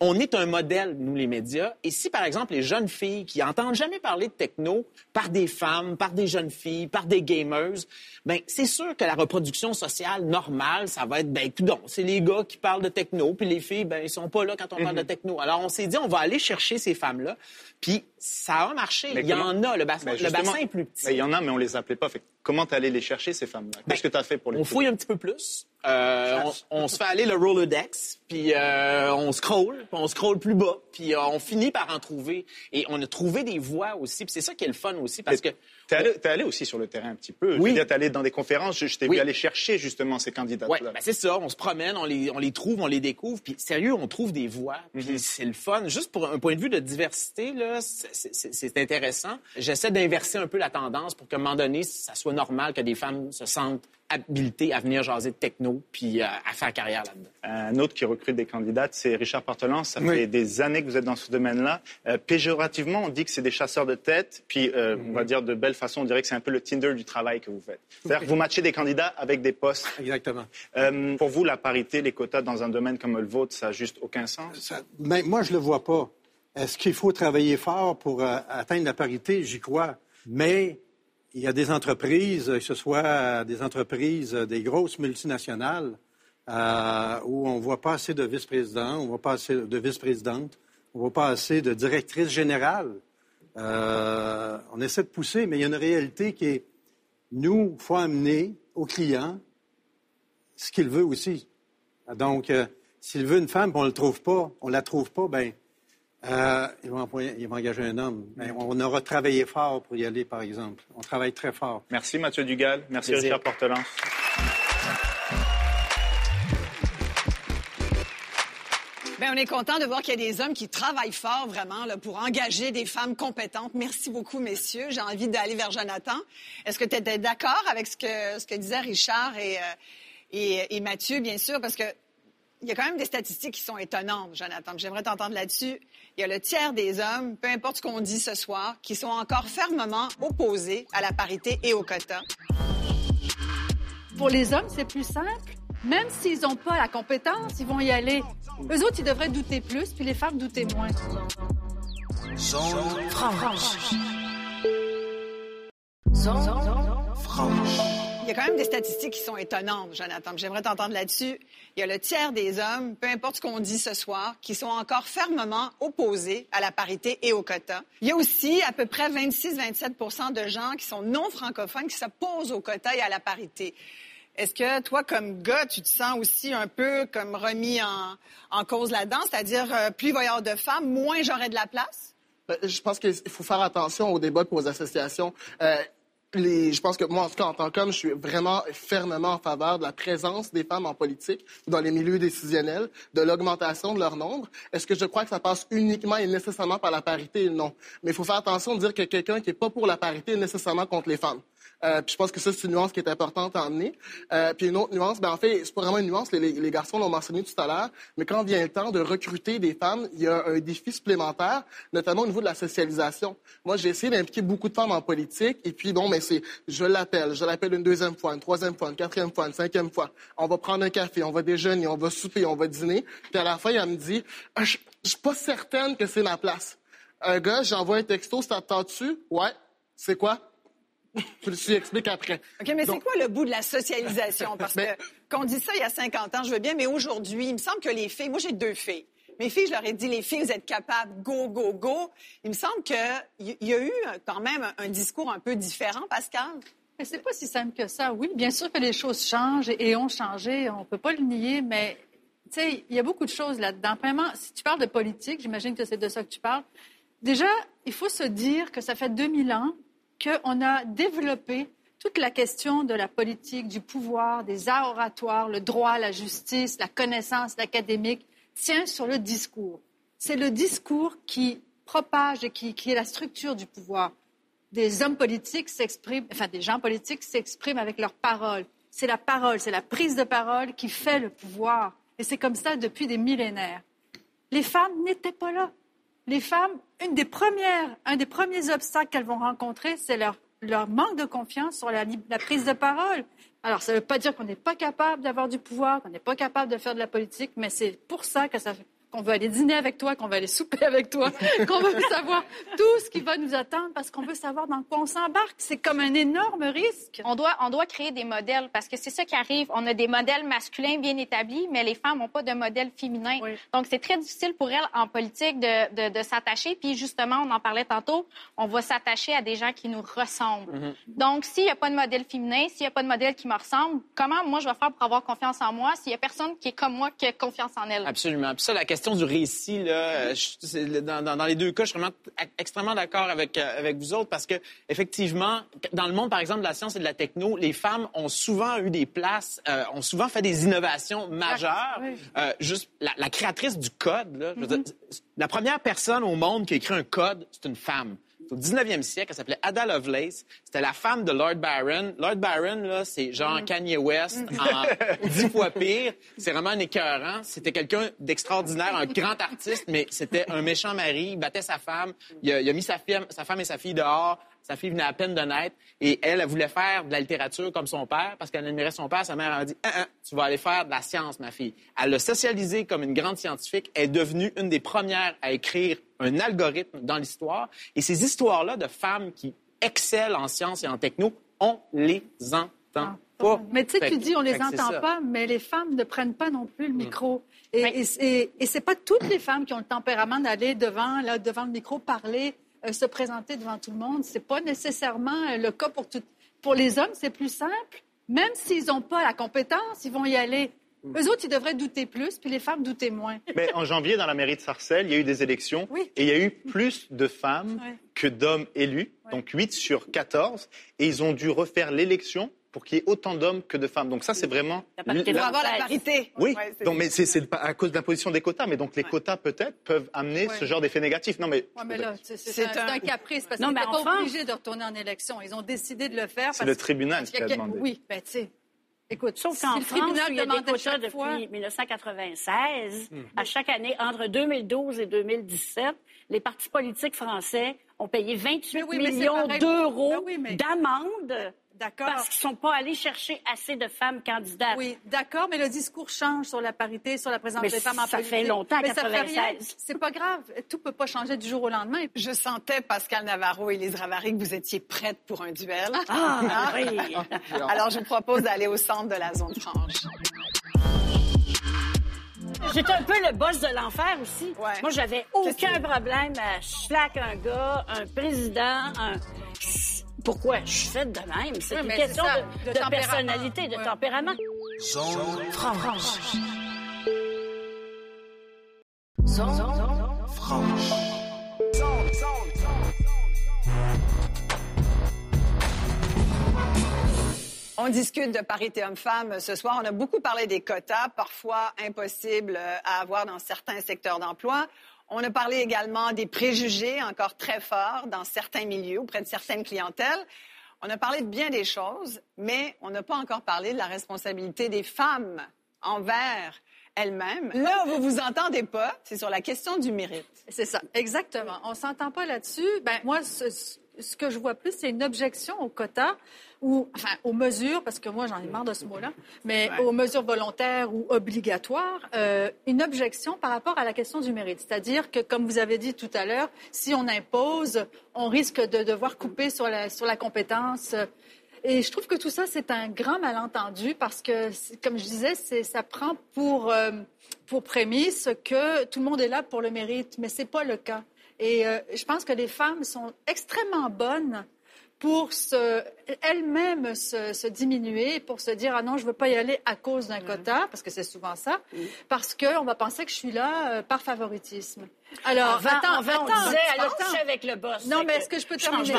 on est un modèle, nous les médias. Et si, par exemple, les jeunes filles qui entendent jamais parler de techno par des femmes, par des jeunes filles, par des gamers, ben c'est sûr que la reproduction sociale normale, ça va être ben tout c'est les gars qui parlent de techno, puis les filles, ben ils sont pas là quand on parle de mhm. techno. Alors on s'est dit, on va aller chercher ces femmes-là, puis ça a marché. il y en a. Le bassin, ben, le bassin est plus petit. Ben, il y en a, mais on les appelait pas. Fait, comment tu allé les chercher ces femmes-là? Qu'est-ce que tu as fait pour les On fouille un petit peu plus. Euh, on, se fait aller le Rolodex, puis euh, on scroll, puis on scroll plus bas, puis euh, on finit par en trouver. Et on a trouvé des voix aussi, puis c'est ça qui est le fun aussi, parce que... T'es allé, es allé aussi sur le terrain un petit peu. Oui. T'es allé dans des conférences, je, t'ai vu aller chercher justement ces candidats-là. Oui, ben c'est ça, on se promène, on les, on les trouve, on les découvre, puis sérieux, on trouve des voix, puis mhm. c'est le fun. Juste pour un point de vue de diversité, là, c'est intéressant. J'essaie d'inverser un peu la tendance pour qu'à un moment donné, ça soit normal que des femmes se sentent habilité à venir jaser de techno puis euh, à faire carrière là-dedans. Un autre qui recrute des candidates, c'est Richard Portelance. Ça fait des années que vous êtes dans ce domaine-là. Euh, péjorativement, on dit que c'est des chasseurs de tête, puis euh, on va dire de belle façon, on dirait que c'est un peu le Tinder du travail que vous faites. C'est-à-dire que vous matchez des candidats avec des postes. Exactement. pour vous, la parité, les quotas dans un domaine comme le vôtre, ça n'a juste aucun sens? mais moi, je le vois pas. Est-ce qu'il faut travailler fort pour atteindre la parité? J'y crois. Mais il y a des entreprises, que ce soit des entreprises, des grosses multinationales, euh, où on ne voit pas assez de vice-présidents, on ne voit pas assez de vice-présidentes, on ne voit pas assez de directrices générales. Euh, on essaie de pousser, mais il y a une réalité qui est, nous, il faut amener au client ce qu'il veut aussi. Donc, euh, s'il veut une femme, on ne le trouve pas, on la trouve pas, ben euh, ils, vont engager un homme. Mais on aura travaillé fort pour y aller, par exemple. On travaille très fort. Merci, Mathieu Dugal. Merci, Richard Portelin. Bien, on est content de voir qu'il y a des hommes qui travaillent fort vraiment pour engager des femmes compétentes. Merci beaucoup, messieurs. J'ai envie d'aller vers Jonathan. Est-ce que tu étais d'accord avec ce que, ce que disaient Richard et, euh, et, et Mathieu, bien sûr, parce que il y a quand même des statistiques qui sont étonnantes, Jonathan. J'aimerais t'entendre là-dessus. Il y a le tiers des hommes, peu importe ce qu'on dit ce soir, qui sont encore fermement opposés à la parité et au quota. Pour les hommes, c'est plus simple. Même s'ils n'ont pas la compétence, ils vont y aller. Eux autres, ils devraient douter plus, puis les femmes douter moins. Zone franche. Zone franche. Il y a quand même des statistiques qui sont étonnantes, Jonathan. J'aimerais t'entendre là-dessus. Il y a le tiers des hommes, peu importe ce qu'on dit ce soir, qui sont encore fermement opposés à la parité et au quota. Il y a aussi à peu près 26-27 de gens qui sont non francophones qui s'opposent au quota et à la parité. Est-ce que toi, comme gars, tu te sens aussi un peu comme remis en, cause là-dedans? C'est-à-dire, euh, plus il va y avoir de femmes, moins j'aurai de la place? Ben, je pense qu'il faut faire attention au débat pour aux associations. Euh, je pense que moi, en tout cas, en tant qu'homme, je suis vraiment fermement en faveur de la présence des femmes en politique, dans les milieux décisionnels, de l'augmentation de leur nombre. Est-ce que je crois que ça passe uniquement et nécessairement par la parité? Non. Mais il faut faire attention de dire que quelqu'un qui n'est pas pour la parité est nécessairement contre les femmes. Euh, puis je pense que ça, c'est une nuance qui est importante à emmener. Euh, puis une autre nuance, ben en fait, c'est pas vraiment une nuance, les, garçons l'ont mentionné tout à l'heure, mais quand vient le temps de recruter des femmes, il y a un défi supplémentaire, notamment au niveau de la socialisation. Moi, j'ai essayé d'impliquer beaucoup de femmes en politique, et puis bon, mais c'est, je l'appelle, je l'appelle une deuxième fois, une troisième fois, une quatrième fois, une cinquième fois. On va prendre un café, on va déjeuner, on va souper, on va dîner. Puis à la fin, elle me dit, ah, je, suis pas certaine que c'est ma place. Un gars, j'envoie un texto, ça t'attend-tu? Ouais. C'est quoi? Je le suis explique après. OK, mais c'est quoi le bout de la socialisation? Parce que quand on dit ça il y a 50 ans, je veux bien, mais aujourd'hui, il me semble que les filles, moi j'ai deux filles. Mes filles, je leur ai dit, les filles, vous êtes capables, go, go, go. Il me semble qu'il y a eu quand même un discours un peu différent, Pascal. Mais c'est pas si simple que ça. Oui, bien sûr que les choses changent et ont changé. On peut pas le nier, mais tu sais, il y a beaucoup de choses là-dedans. Vraiment, si tu parles de politique, j'imagine que c'est de ça que tu parles. Déjà, il faut se dire que ça fait 2000 ans qu'on a développé toute la question de la politique, du pouvoir, des arts oratoires, le droit, la justice, la connaissance académique, tient sur le discours. C'est le discours qui propage et qui, qui, est la structure du pouvoir. Des hommes politiques s'expriment, enfin des gens politiques s'expriment avec leurs paroles. C'est la parole, c'est la prise de parole qui fait le pouvoir. Et c'est comme ça depuis des millénaires. Les femmes n'étaient pas là les femmes, un des premiers obstacles qu'elles vont rencontrer, c'est leur, leur manque de confiance sur la, la prise de parole. Alors, ça ne veut pas dire qu'on n'est pas capable d'avoir du pouvoir, qu'on n'est pas capable de faire de la politique, mais c'est pour ça que ça, qu'on veut aller dîner avec toi, qu'on veut aller souper avec toi, qu'on veut savoir tout ce qui va nous attendre parce qu'on veut savoir dans quoi on s'embarque. C'est comme un énorme risque. On doit, on doit créer des modèles parce que c'est ça qui arrive. On a des modèles masculins bien établis, mais les femmes n'ont pas de modèle féminin. Donc, c'est très difficile pour elles en politique de, de, s'attacher. Puis, justement, on en parlait tantôt, on va s'attacher à des gens qui nous ressemblent. Mm-hmm. Donc, s'il n'y a pas de modèle féminin, s'il n'y a pas de modèle qui me ressemble, comment moi je vais faire pour avoir confiance en moi s'il n'y a personne qui est comme moi qui a confiance en elle? Absolument. Puis ça, la question du récit, là, euh, dans, les deux cas, je suis vraiment extrêmement d'accord avec, euh, avec vous autres parce que, effectivement, dans le monde, par exemple, de la science et de la techno, les femmes ont souvent eu des places, euh, ont souvent fait des innovations majeures. juste la, créatrice du code, là, mm-hmm. la première personne au monde qui a écrit un code, c'est une femme au 19e siècle. Elle s'appelait Ada Lovelace. C'était la femme de Lord Byron. Lord Byron, là, c'est genre mm. Kanye West mm. en dix fois pire. C'est vraiment un écœurant. C'était quelqu'un d'extraordinaire, un grand artiste, mais c'était un méchant mari. Il battait sa femme. Il a, il a mis sa femme et sa fille dehors. Sa fille venait à peine de naître et elle, elle voulait faire de la littérature comme son père parce qu'elle admirait son père. Sa mère a dit ah, ah, Tu vas aller faire de la science, ma fille. Elle l'a socialisée comme une grande scientifique. Elle est devenue une des premières à écrire un algorithme dans l'histoire. Et ces histoires-là de femmes qui excellent en sciences et en techno, on les entend ah, pas. Mais tu sais, tu dis on les entend pas, mais les femmes ne prennent pas non plus le mm. micro. Et, et, et c'est pas toutes les femmes qui ont le tempérament d'aller devant, là, devant le micro parler se présenter devant tout le monde. C'est pas nécessairement euh, le cas pour tout. Pour les hommes, c'est plus simple. Même s'ils n'ont pas la compétence, ils vont y aller. Mm. Eux autres, ils devraient douter plus, puis les femmes douter moins. Mais en janvier, dans la mairie de Sarcelles, il y a eu des élections et il y a eu plus de femmes que d'hommes élus, donc 8 sur 14, et ils ont dû refaire l'élection pour qu'il y ait autant d'hommes que de femmes. Donc ça, c'est vraiment... Pour avoir la parité. Oui, donc, mais c'est à cause de l'imposition des quotas. Mais donc les quotas, peut-être, peuvent amener ce genre d'effet négatif. Non, mais... c'est un... caprice, parce qu'ils n'étaient pas obligés de retourner en élection. Ils ont décidé de le faire. C'est le tribunal qui a demandé. Oui, ben tu sais... Écoute, sauf qu'en France, il y a des quotas depuis 1996. Hmm. À chaque année, entre 2012 et 2017, les partis politiques français ont payé 28 millions d'euros ben d'amende D'accord. Parce qu'ils ne sont pas allés chercher assez de femmes candidates. Oui, d'accord, mais le discours change sur la parité, sur la présence des femmes en politique. Ça fait longtemps, mais 96. C'est pas grave. Tout peut pas changer du jour au lendemain. Je sentais, Pascal Navarro et Lise Ravary, que vous étiez prêtes pour un duel. Ah, ah. oui. Alors, je vous propose d'aller au centre de la zone franche. J'étais un peu le boss de l'enfer aussi. Moi, j'avais aucun problème à schlack un gars, un président, un pourquoi je suis faite de même? C'est une question de, personnalité, de tempérament. Zone franche. Zone franche. On discute de parité homme-femme ce soir. On a beaucoup parlé des quotas, parfois impossibles à avoir dans certains secteurs d'emploi. On a parlé également des préjugés encore très forts dans certains milieux auprès de certaines clientèles. On a parlé de bien des choses, mais on n'a pas encore parlé de la responsabilité des femmes envers elles-mêmes. Là vous vous entendez pas, c'est sur la question du mérite. C'est ça, exactement. On s'entend pas là-dessus. Ben moi, que je vois plus, c'est une objection au quota ou enfin aux mesures, parce que moi j'en ai marre de ce mot-là, mais aux mesures volontaires ou obligatoires, euh, une objection par rapport à la question du mérite. C'est-à-dire que, comme vous avez dit tout à l'heure, si on impose, on risque de devoir couper sur la, sur la compétence. Et je trouve que tout ça, c'est un grand malentendu parce que, comme je disais, ça prend pour, euh, pour prémisse que tout le monde est là pour le mérite, mais ce n'est pas le cas. Et euh, je pense que les femmes sont extrêmement bonnes pour elles-mêmes se, diminuer, pour se dire ah non, je ne veux pas y aller à cause d'un quota, parce que c'est souvent ça, parce qu'on va penser que je suis là euh, par favoritisme. Alors, attends, attends, on disait, elle avec le boss. Non, mais est-ce que je peux terminer?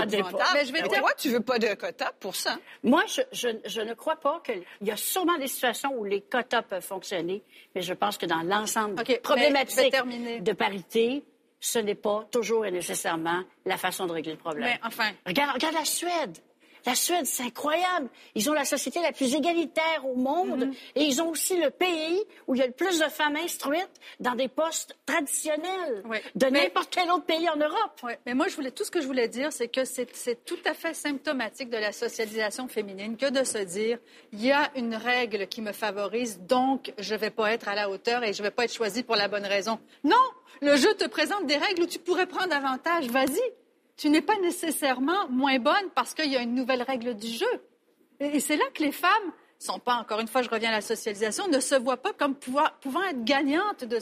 mais je vais Pourquoi tu veux pas de quota pour ça? Moi, je, je ne crois pas qu'il y a sûrement des situations où les quotas peuvent fonctionner, mais je pense que dans l'ensemble problématique de parité, ce n'est pas toujours et nécessairement la façon de régler le problème. Mais enfin. Regarde, regarde la Suède. La Suède, c'est incroyable. Ils ont la société la plus égalitaire au monde mm-hmm. et ils ont aussi le pays où il y a le plus de femmes instruites dans des postes traditionnels de n'importe quel autre pays en Europe. Mais moi, je voulais, tout ce que je voulais dire, c'est que c'est tout à fait symptomatique de la socialisation féminine que de se dire il y a une règle qui me favorise, donc je ne vais pas être à la hauteur et je ne vais pas être choisie pour la bonne raison. Non! Le jeu te présente des règles où tu pourrais prendre avantage. Vas-y tu n'es pas nécessairement moins bonne parce qu'il y a une nouvelle règle du jeu. Et c'est là que les femmes sont pas, encore une fois, je reviens à la socialisation, ne se voient pas comme pouvant être gagnantes de,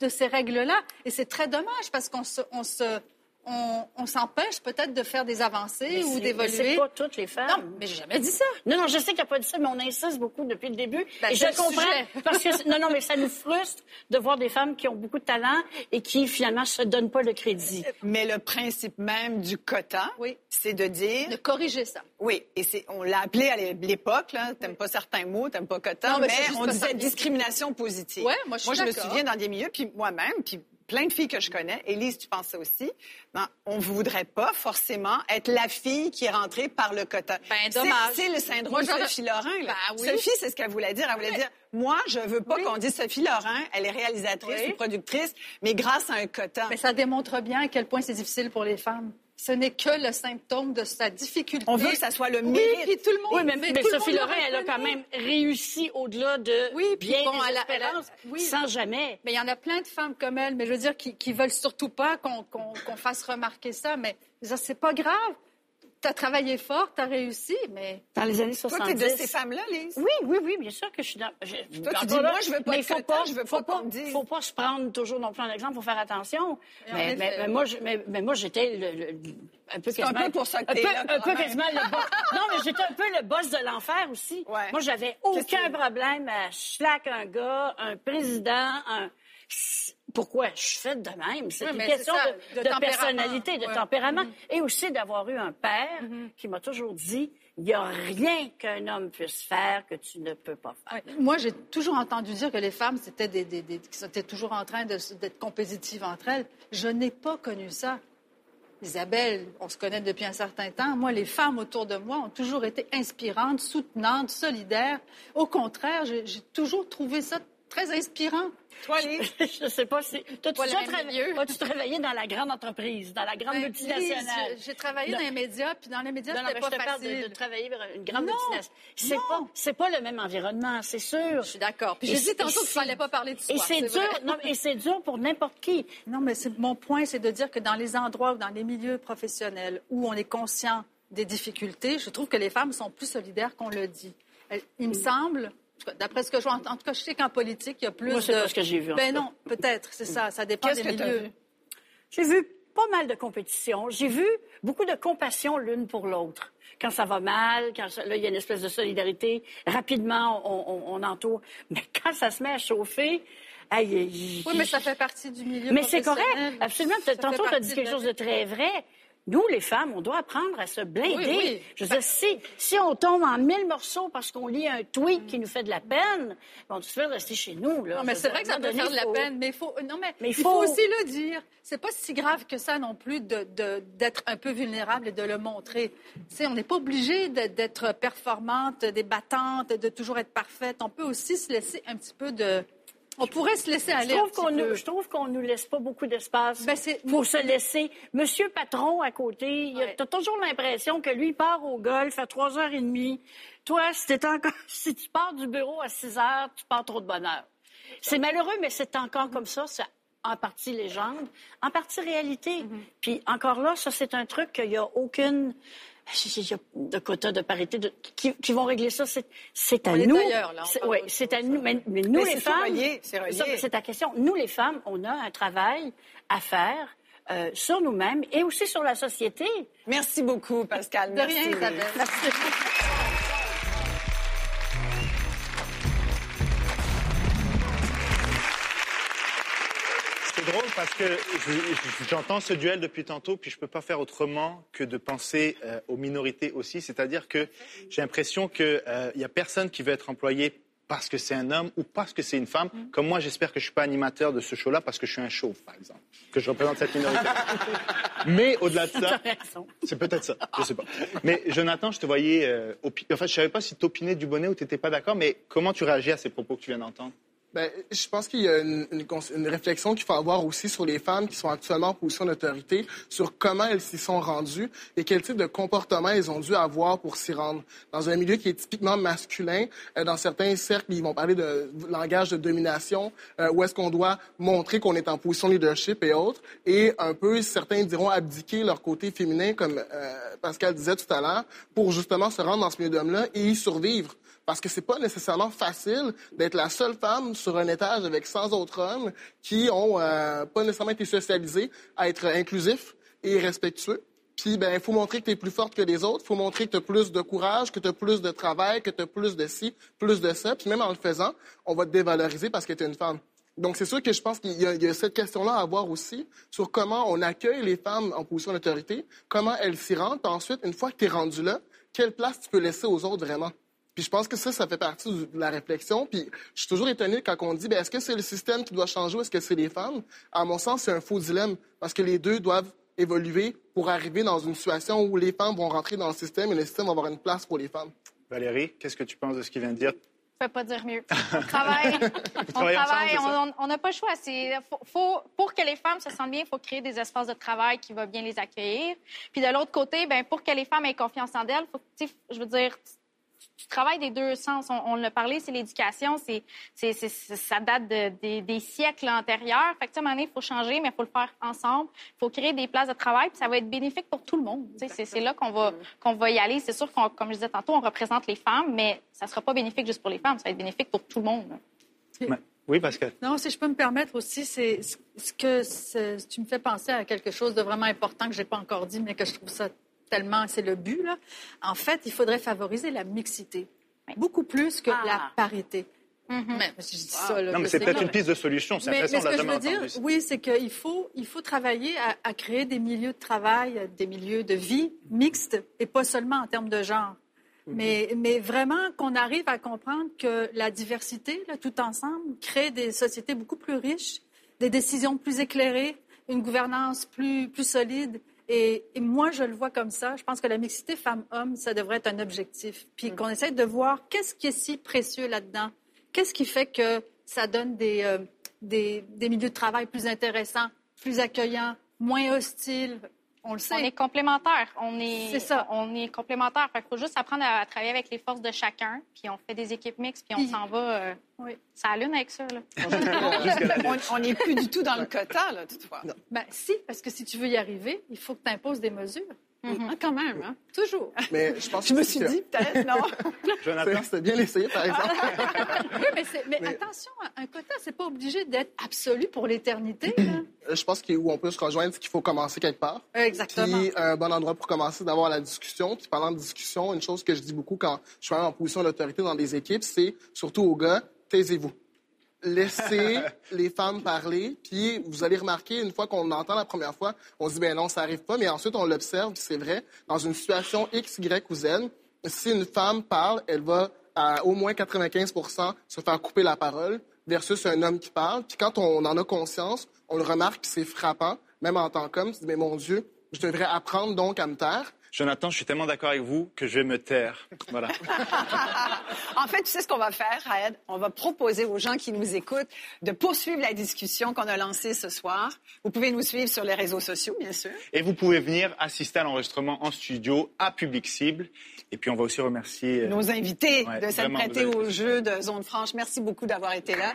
de ces règles-là. Et c'est très dommage parce qu'on se, on se, on, s'empêche peut-être de faire des avancées ou d'évoluer. C'est pas toutes les femmes. Non, mais j'ai jamais dit ça. Non, non, je sais qu'il a pas dit ça, mais on insiste beaucoup depuis le début. Ben, et je comprends parce que non, non, mais ça nous frustre de voir des femmes qui ont beaucoup de talent et qui finalement se donnent pas le crédit. Mais le principe même du quota, oui. c'est de dire de corriger ça. Oui, et c'est on l'a appelé à l'époque là, t'aimes pas certains mots, t'aimes pas quota, mais, on disait discrimination positive. Ouais, moi je, moi, je me souviens dans des milieux puis moi-même puis plein de filles que je connais, Élise, tu penses ça aussi, ben, on ne voudrait pas forcément être la fille qui est rentrée par le quota. Ben, dommage. C'est le syndrome de Sophie Lorrain. Là. Ben, oui. Sophie, c'est ce qu'elle voulait dire. Elle voulait dire, moi, je veux pas qu'on dise Sophie Lorrain, elle est réalisatrice ou productrice, mais grâce à un quota. Mais ça démontre bien à quel point c'est difficile pour les femmes ce n'est que le symptôme de sa difficulté. On veut que ça soit le mérite. Oui, puis tout le monde. Oui, mais, Sophie Lorrain, elle a quand même réussi au-delà de oui, bien bon, des espérances, oui. sans jamais. Mais il y en a plein de femmes comme elle, mais je veux dire, qui, qui veulent surtout pas qu'on fasse remarquer ça. Mais c'est pas grave tu as travaillé fort, tu as réussi, mais... Dans les années 70... Toi, tu es de ces femmes-là, Lise? Oui, oui, oui, bien sûr que je suis dans... Je... Toi, tu dis, moi, je veux pas mais faut pas, je veux faut pas, pas faut pas se prendre toujours non plus un exemple, faut faire attention. Mais, mais, mais, moi, mais, mais, moi, j'étais le, un peu quasiment... un peu pour ça que un, peu, un peu quasiment le boss. non, mais j'étais un peu le boss de l'enfer aussi. Ouais. Moi, j'avais aucun problème à schlack un gars, un président, un pourquoi je suis faite de même? C'est une question de, personnalité, de tempérament. Mm-hmm. Et aussi d'avoir eu un père mm-hmm. qui m'a toujours dit il n'y a rien qu'un homme puisse faire que tu ne peux pas faire. Moi, j'ai toujours entendu dire que les femmes, c'était des, des, étaient toujours en train d'être compétitives entre elles. Je n'ai pas connu ça. Isabelle, on se connaît depuis un certain temps. Moi, les femmes autour de moi ont toujours été inspirantes, soutenantes, solidaires. Au contraire, j'ai toujours trouvé ça très inspirant. Toi, Lise? je sais pas si. Toi, tu as-tu travaillé dans la grande entreprise, dans la grande ben, multinationale? J'ai travaillé dans les médias, puis dans les médias, c'était pas je te facile. Parle de, de travailler dans une grande multinationale. C'est pas, c'est pas le même environnement, c'est sûr. Je suis d'accord. Puis j'ai dit tantôt qu'il fallait pas parler de soi. Et c'est dur, non, et c'est dur pour n'importe qui. Non, mais mon point, c'est de dire que dans les endroits ou dans les milieux professionnels où on est conscient des difficultés, je trouve que les femmes sont plus solidaires qu'on le dit. Il me semble D'après ce que je vois, en tout cas, je sais qu'en politique, il y a plus Moi, c'est pas ce que j'ai vu. Ben non, peut-être, c'est ça. Ça dépend des milieux. J'ai vu pas mal de compétition. J'ai vu beaucoup de compassion l'une pour l'autre. Quand ça va mal, quand là, il y a une espèce de solidarité, rapidement, on, entoure. Mais quand ça se met à chauffer, aïe, Oui, mais ça fait partie du milieu Mais c'est correct, absolument. Tantôt, tu as dit quelque chose de très vrai nous, les femmes, on doit apprendre à se blinder. Je veux dire, si, si on tombe en mille morceaux parce qu'on lit un tweet qui nous fait de la peine, on se fait rester chez nous. Là. Non, mais c'est vrai que ça peut faire de la peine, mais, faut, non, mais, il faut... aussi le dire. C'est pas si grave que ça non plus d'être de, un peu vulnérable et de le montrer. sais, on n'est pas obligé d'être performante, débattante, de toujours être parfaite. On peut aussi se laisser un petit peu de on pourrait se laisser aller. Je trouve qu'on nous, nous laisse pas beaucoup d'espace ben pour se laisser. Monsieur Patron à côté, tu as toujours l'impression que lui part au golf à 3h30. Toi, si, encore... si tu pars du bureau à 6 h tu pars trop de bonheur. C'est malheureux, mais c'est encore comme ça. En partie légende, en partie réalité. Mm-hmm. Puis encore là, ça, c'est un truc qu'il n'y a aucune de quotas de parité qui, vont régler ça. C'est à nous. Oui, c'est à nous. Mais, nous, les femmes. C'est ta question. Nous, les femmes, on a un travail à faire. Euh, sur nous-mêmes et aussi sur la société. Merci beaucoup, Pascal. De rien, Isabelle. Merci. parce que j'entends ce duel depuis tantôt, puis je ne peux pas faire autrement que de penser euh, aux minorités aussi. C'est-à-dire que j'ai l'impression qu'il n'y euh, a personne qui veut être employé parce que c'est un homme ou parce que c'est une femme. Mm. Comme moi, j'espère que je ne suis pas animateur de ce show-là parce que je suis un chauve, par exemple, que je représente cette minorité. Mais au-delà de ça, c'est peut-être ça, je ne sais pas. Mais Jonathan, je te voyais, euh, enfin, je savais pas si tu opinais du bonnet ou tu n'étais pas d'accord, mais comment tu réagis à ces propos que tu viens d'entendre? Ben, je pense qu'il y a une, une, réflexion qu'il faut avoir aussi sur les femmes qui sont actuellement en position d'autorité, sur comment elles s'y sont rendues et quel type de comportement elles ont dû avoir pour s'y rendre. Dans un milieu qui est typiquement masculin, euh, dans certains cercles, ils vont parler de langage de domination, euh, où est-ce qu'on doit montrer qu'on est en position de leadership et autres, et un peu, certains diront abdiquer leur côté féminin, comme euh, Pascal disait tout à l'heure, pour justement se rendre dans ce milieu d'hommes-là et y survivre parce que c'est pas nécessairement facile d'être la seule femme sur un étage avec 100 autres hommes qui ont euh, pas nécessairement été socialisés à être inclusifs et respectueux. Puis, ben, il faut montrer que tu es plus forte que les autres. Il faut montrer que tu as plus de courage, que tu as plus de travail, que tu as plus de ci, plus de ça. Puis, même en le faisant, on va te dévaloriser parce que tu es une femme. Donc, c'est sûr que je pense qu'il y, a cette question-là à avoir aussi sur comment on accueille les femmes en position d'autorité, comment elles s'y rendent. Ensuite, une fois que tu es rendu là, quelle place tu peux laisser aux autres vraiment? Puis je pense que ça, ça fait partie de la réflexion. Puis je suis toujours étonné quand on dit, ben, est-ce que c'est le système qui doit changer ou est-ce que c'est les femmes? À mon sens, c'est un faux dilemme parce que les deux doivent évoluer pour arriver dans une situation où les femmes vont rentrer dans le système et le système va avoir une place pour les femmes. Valérie, qu'est-ce que tu penses de ce qu'il vient de dire? Je peux pas dire mieux. On travaille. on travaille. On n'a pas le choix. Faut, pour que les femmes se sentent bien, il faut créer des espaces de travail qui vont bien les accueillir. Puis de l'autre côté, ben, pour que les femmes aient confiance en elles, faut, je veux dire, tu travailles des deux sens. On, l'a parlé, c'est l'éducation. C'est, ça date des siècles antérieurs. Fait que, à un moment donné, il faut changer, mais il faut le faire ensemble. Il faut créer des places de travail, puis ça va être bénéfique pour tout le monde. C'est, là qu'on va, qu'on va y aller. C'est sûr qu'on, comme je disais tantôt, on représente les femmes, mais ça ne sera pas bénéfique juste pour les femmes. Ça va être bénéfique pour tout le monde. Oui, Pascal. Non, si je peux me permettre aussi, c'est ce que tu me fais penser à quelque chose de vraiment important que je n'ai pas encore dit, mais que je trouve ça tellement c'est le but. Là. En fait, il faudrait favoriser la mixité, beaucoup plus que la ah. parité. Mm-hmm. mais, je dis ça, non, mais c'est peut-être une piste de solution. C'est mais, mais ce que je veux dire, oui, c'est qu'il faut, il faut travailler à, créer des milieux de travail, des milieux de vie mixtes, et pas seulement en termes de genre. Mm-hmm. Mais, mais, vraiment qu'on arrive à comprendre que la diversité, là, tout ensemble, crée des sociétés beaucoup plus riches, des décisions plus éclairées, une gouvernance plus, plus solide et, moi, je le vois comme ça. Je pense que la mixité femmes-hommes, ça devrait être un objectif. Puis mm. qu'on essaie de voir qu'est-ce qui est si précieux là-dedans. Qu'est-ce qui fait que ça donne des, euh, des, des milieux de travail plus intéressants, plus accueillants, moins hostiles, on le sait. On est complémentaires. On est, c'est ça. On est complémentaires. Il faut juste apprendre à, travailler avec les forces de chacun, puis on fait des équipes mixtes, puis on s'en va. Euh, oui. Ça allume avec ça. Là. on n'est plus du tout dans le quota, là, toutefois. Ben, si, parce que si tu veux y arriver, il faut que tu imposes des mesures. Mm-hmm. Ah, quand même, hein? toujours. Mais je pense je me suis dit, peut-être, non. C'était bien essayé, par exemple. oui, mais, mais, attention, un quota, c'est pas obligé d'être absolu pour l'éternité. Euh, je pense qu'où on peut se rejoindre, c'est qu'il faut commencer quelque part. Exactement. Puis un bon endroit pour commencer, d'avoir la discussion. Puis pendant la discussion, une chose que je dis beaucoup quand je suis en position d'autorité dans des équipes, c'est surtout aux gars, taisez-vous. Laisser les femmes parler. Puis vous allez remarquer, une fois qu'on l'entend la première fois, on se dit, ben non, ça arrive pas. Mais ensuite, on l'observe, c'est vrai, dans une situation X, Y ou Z, si une femme parle, elle va à au moins 95% se faire couper la parole versus un homme qui parle. Puis quand on en a conscience, on le remarque, c'est frappant, même en tant qu'homme. Mais mon Dieu, je devrais apprendre donc à me taire. Jonathan, je suis tellement d'accord avec vous que je vais me taire. Voilà. en fait, tu sais ce qu'on va faire, Raed? On va proposer aux gens qui nous écoutent de poursuivre la discussion qu'on a lancée ce soir. Vous pouvez nous suivre sur les réseaux sociaux, bien sûr. Et vous pouvez venir assister à l'enregistrement en studio à Public Cible. Et puis, on va aussi remercier euh, nos invités de s'être prêtés au jeu de Zone Franche. Merci beaucoup d'avoir été là.